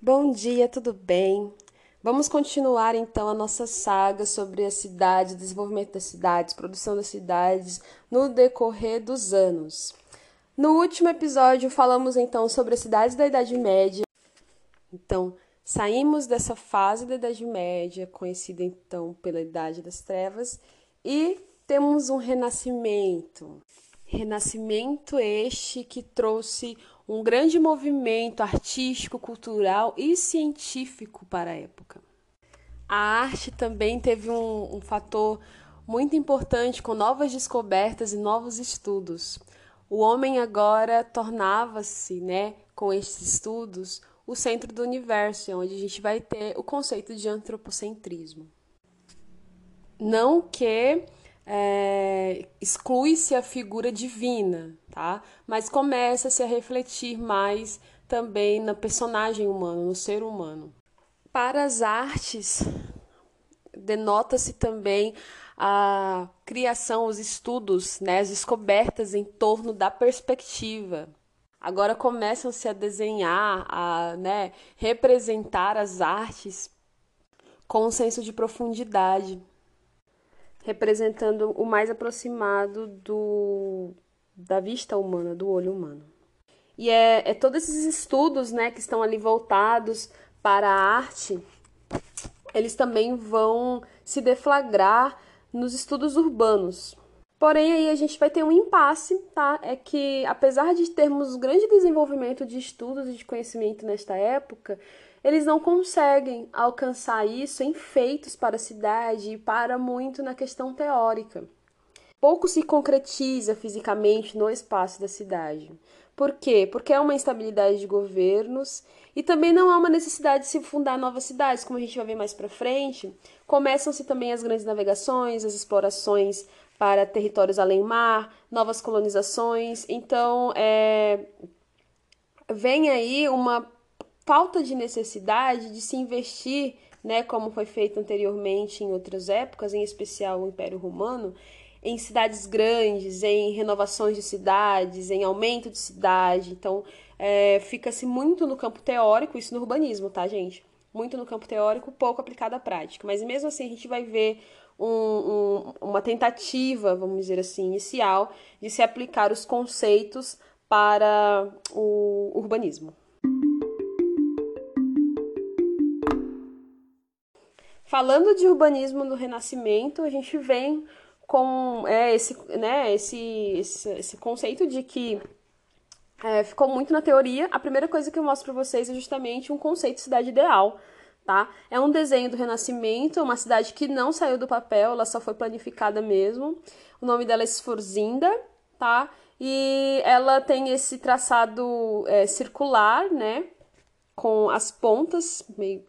Bom dia, tudo bem? Vamos continuar então a nossa saga sobre a cidade, desenvolvimento das cidades, produção das cidades no decorrer dos anos. No último episódio falamos então sobre as cidades da Idade Média. Então, saímos dessa fase da Idade Média, conhecida então pela Idade das Trevas, e temos um renascimento. Renascimento este que trouxe um grande movimento artístico, cultural e científico para a época. A arte também teve um, um fator muito importante com novas descobertas e novos estudos. O homem agora tornava-se, né, com esses estudos, o centro do universo, onde a gente vai ter o conceito de antropocentrismo. Não que é, exclui-se a figura divina, tá? Mas começa-se a refletir mais também na personagem humana, no ser humano. Para as artes, denota-se também a criação, os estudos, né, as descobertas em torno da perspectiva. Agora começam-se a desenhar, a né, representar as artes com um senso de profundidade representando o mais aproximado do, da vista humana, do olho humano. E é, é todos esses estudos né, que estão ali voltados para a arte, eles também vão se deflagrar nos estudos urbanos. Porém, aí a gente vai ter um impasse, tá? É que, apesar de termos grande desenvolvimento de estudos e de conhecimento nesta época, eles não conseguem alcançar isso em feitos para a cidade e para muito na questão teórica. Pouco se concretiza fisicamente no espaço da cidade. Por quê? Porque é uma instabilidade de governos e também não há uma necessidade de se fundar novas cidades, como a gente vai ver mais para frente. Começam-se também as grandes navegações, as explorações para territórios além mar, novas colonizações. Então, é, vem aí uma falta de necessidade de se investir, né, como foi feito anteriormente em outras épocas, em especial o Império Romano, em cidades grandes, em renovações de cidades, em aumento de cidade. Então, é, fica-se muito no campo teórico, isso no urbanismo, tá, gente? Muito no campo teórico, pouco aplicado à prática. Mas mesmo assim, a gente vai ver um, um, uma tentativa, vamos dizer assim, inicial, de se aplicar os conceitos para o urbanismo. Falando de urbanismo no Renascimento, a gente vem com é, esse, né, esse, esse, esse conceito de que é, ficou muito na teoria. A primeira coisa que eu mostro para vocês é justamente um conceito de cidade ideal. Tá? É um desenho do Renascimento, uma cidade que não saiu do papel, ela só foi planificada mesmo. O nome dela é Sforzinda, tá? E ela tem esse traçado é, circular, né? Com as pontas meio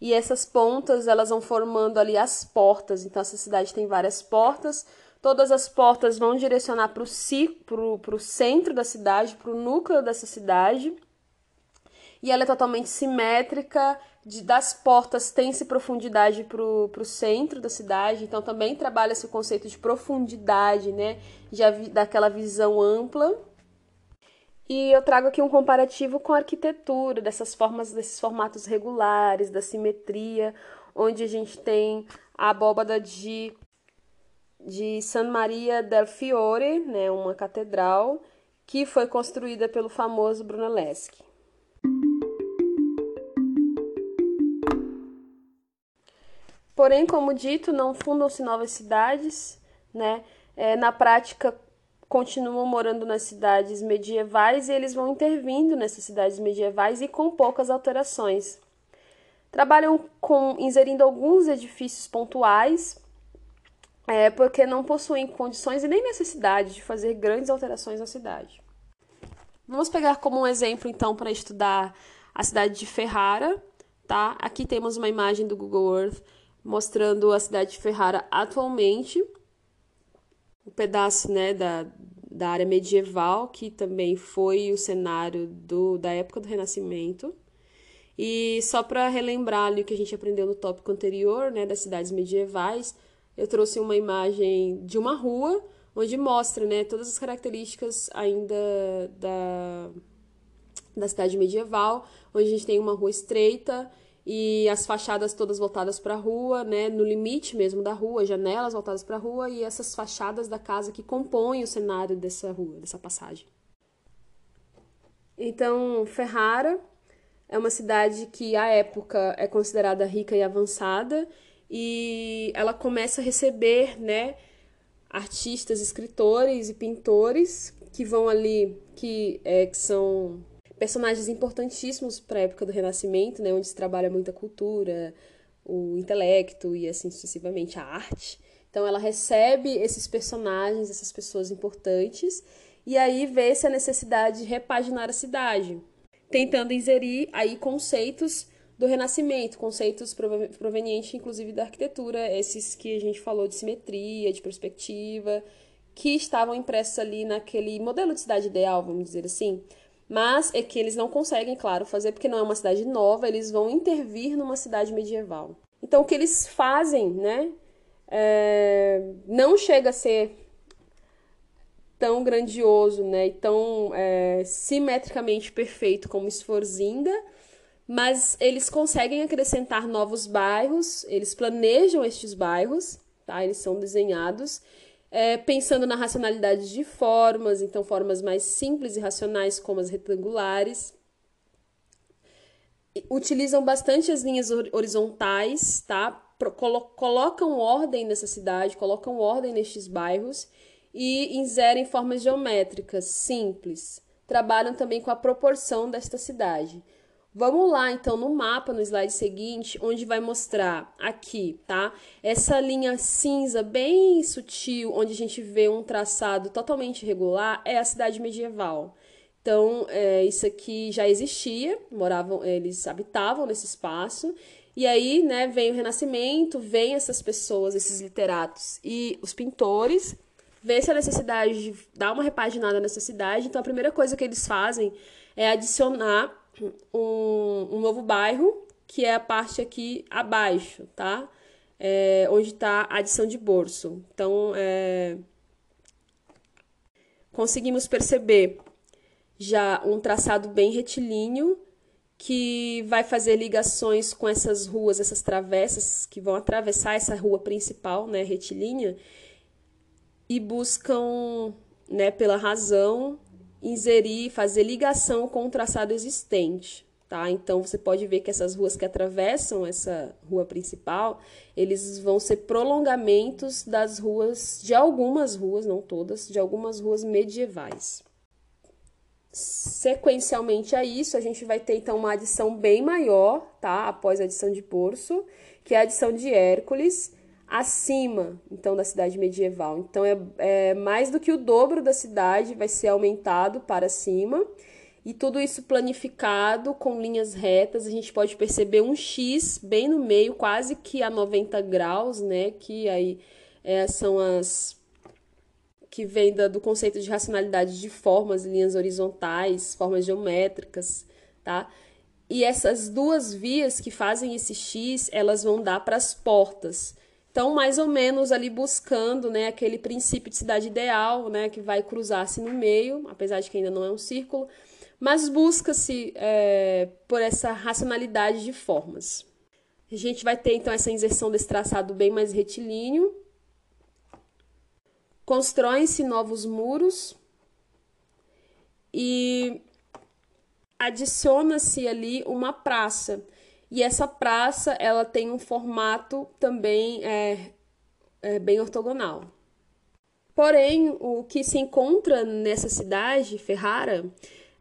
e essas pontas elas vão formando ali as portas. Então essa cidade tem várias portas. Todas as portas vão direcionar para o centro da cidade, para o núcleo dessa cidade. E ela é totalmente simétrica. De, das portas tem-se profundidade para o centro da cidade. Então também trabalha-se o conceito de profundidade, né? De, daquela visão ampla. E eu trago aqui um comparativo com a arquitetura, dessas formas, desses formatos regulares, da simetria, onde a gente tem a abóbada de, de San Maria del Fiore, né, uma catedral, que foi construída pelo famoso Brunelleschi. Porém, como dito, não fundam-se novas cidades, né? É, na prática, continuam morando nas cidades medievais e eles vão intervindo nessas cidades medievais e com poucas alterações. Trabalham com inserindo alguns edifícios pontuais, é, porque não possuem condições e nem necessidade de fazer grandes alterações na cidade. Vamos pegar como um exemplo, então, para estudar a cidade de Ferrara. Tá? Aqui temos uma imagem do Google Earth mostrando a cidade de Ferrara atualmente um pedaço né, da, da área medieval, que também foi o cenário do, da época do Renascimento. E só para relembrar ali o que a gente aprendeu no tópico anterior, né, das cidades medievais, eu trouxe uma imagem de uma rua onde mostra né, todas as características ainda da, da cidade medieval, onde a gente tem uma rua estreita e as fachadas todas voltadas para a rua, né, no limite mesmo da rua, janelas voltadas para a rua e essas fachadas da casa que compõem o cenário dessa rua, dessa passagem. Então, Ferrara é uma cidade que à época é considerada rica e avançada e ela começa a receber, né, artistas, escritores e pintores que vão ali, que, é, que são personagens importantíssimos para a época do Renascimento, né, onde se trabalha muita cultura, o intelecto e assim sucessivamente a arte. Então ela recebe esses personagens, essas pessoas importantes, e aí vê-se a necessidade de repaginar a cidade, tentando inserir aí conceitos do Renascimento, conceitos provenientes inclusive da arquitetura, esses que a gente falou de simetria, de perspectiva, que estavam impressos ali naquele modelo de cidade ideal, vamos dizer assim. Mas é que eles não conseguem, claro, fazer porque não é uma cidade nova, eles vão intervir numa cidade medieval. Então o que eles fazem, né, é, não chega a ser tão grandioso, né, e tão é, simetricamente perfeito como Esforzinda, mas eles conseguem acrescentar novos bairros, eles planejam estes bairros, tá? Eles são desenhados é, pensando na racionalidade de formas, então formas mais simples e racionais como as retangulares. Utilizam bastante as linhas horizontais, tá? colocam ordem nessa cidade, colocam ordem nestes bairros e inserem formas geométricas simples. Trabalham também com a proporção desta cidade. Vamos lá, então, no mapa, no slide seguinte, onde vai mostrar aqui, tá? Essa linha cinza bem sutil, onde a gente vê um traçado totalmente irregular, é a cidade medieval. Então, é, isso aqui já existia, moravam, eles habitavam nesse espaço. E aí, né, vem o Renascimento, vem essas pessoas, esses literatos e os pintores, vê-se a necessidade de dar uma repaginada nessa cidade. Então, a primeira coisa que eles fazem é adicionar um, um novo bairro, que é a parte aqui abaixo, tá? É, onde está a adição de bolso. Então, é, conseguimos perceber já um traçado bem retilíneo que vai fazer ligações com essas ruas, essas travessas que vão atravessar essa rua principal, né, retilínea, e buscam, né, pela razão inserir, fazer ligação com o traçado existente. Tá? Então você pode ver que essas ruas que atravessam essa rua principal, eles vão ser prolongamentos das ruas, de algumas ruas, não todas, de algumas ruas medievais. Sequencialmente a isso, a gente vai ter então uma adição bem maior, tá? Após a adição de Porso, que é a adição de Hércules, acima, então, da cidade medieval. Então, é, é mais do que o dobro da cidade vai ser aumentado para cima. E tudo isso planificado com linhas retas, a gente pode perceber um X bem no meio, quase que a 90 graus, né? Que aí é, são as que vem da, do conceito de racionalidade de formas, linhas horizontais, formas geométricas, tá? E essas duas vias que fazem esse X, elas vão dar para as portas. Então, mais ou menos ali buscando né, aquele princípio de cidade ideal, né, que vai cruzar-se no meio, apesar de que ainda não é um círculo, mas busca-se é, por essa racionalidade de formas. A gente vai ter então essa inserção desse traçado bem mais retilíneo. Constroem-se novos muros e adiciona-se ali uma praça. E essa praça, ela tem um formato também é, é bem ortogonal. Porém, o que se encontra nessa cidade, Ferrara,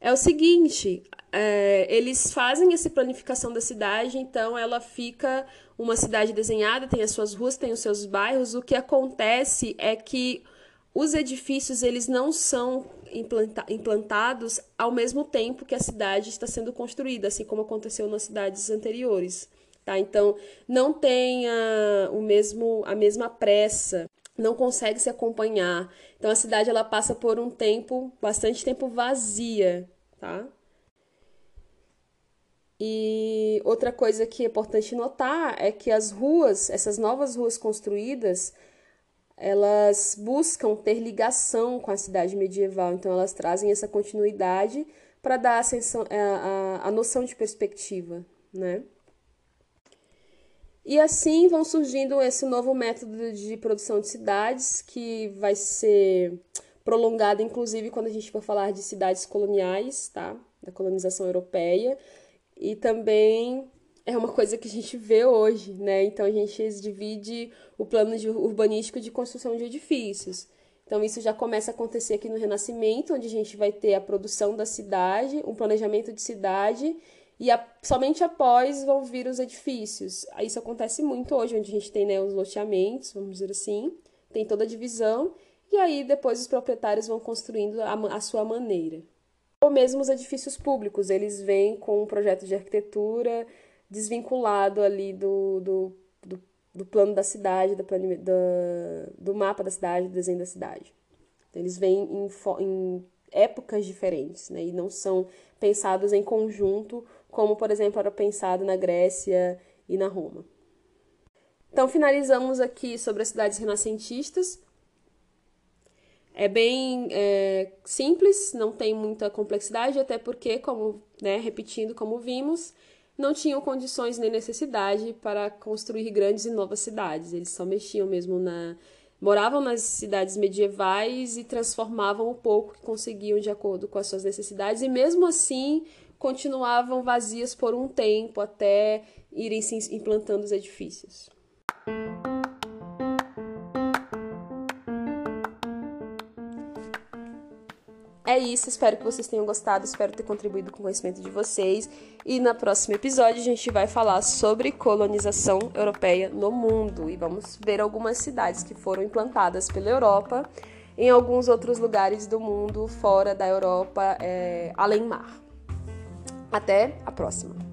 é o seguinte: é, eles fazem essa planificação da cidade, então ela fica uma cidade desenhada, tem as suas ruas, tem os seus bairros. O que acontece é que os edifícios eles não são implanta implantados ao mesmo tempo que a cidade está sendo construída, assim como aconteceu nas cidades anteriores. Tá? Então, não tem a, o mesmo, a mesma pressa, não consegue se acompanhar. Então, a cidade ela passa por um tempo, bastante tempo vazia. Tá? E outra coisa que é importante notar é que as ruas, essas novas ruas construídas, elas buscam ter ligação com a cidade medieval, então elas trazem essa continuidade para dar a, a, a, a noção de perspectiva, né? E assim vão surgindo esse novo método de produção de cidades, que vai ser prolongado, inclusive, quando a gente for falar de cidades coloniais, tá? Da colonização europeia. E também é uma coisa que a gente vê hoje, né? Então a gente divide o plano de urbanístico de construção de edifícios. Então isso já começa a acontecer aqui no Renascimento, onde a gente vai ter a produção da cidade, um planejamento de cidade e a, somente após vão vir os edifícios. Isso acontece muito hoje, onde a gente tem né, os loteamentos, vamos dizer assim, tem toda a divisão, e aí depois os proprietários vão construindo a, a sua maneira. Ou mesmo os edifícios públicos, eles vêm com um projeto de arquitetura desvinculado ali do, do, do, do plano da cidade, do, do, do, mapa da cidade, do desenho da cidade. Então, eles vêm em, em épocas diferentes, né? E não são pensados em conjunto como, por exemplo, era pensado na Grécia e na Roma. Então, finalizamos aqui sobre as cidades renascentistas. É bem é, simples, não tem muita complexidade, até porque, como né, repetindo, como vimos, não tinham condições nem necessidade para construir grandes e novas cidades. Eles só mexiam mesmo na. moravam nas cidades medievais e transformavam o pouco que conseguiam de acordo com as suas necessidades, e mesmo assim continuavam vazias por um tempo até irem se implantando os edifícios. É isso, espero que vocês tenham gostado, espero ter contribuído com o conhecimento de vocês. E no próximo episódio a gente vai falar sobre colonização europeia no mundo e vamos ver algumas cidades que foram implantadas pela Europa em alguns outros lugares do mundo fora da Europa, é, além mar. Até a próxima!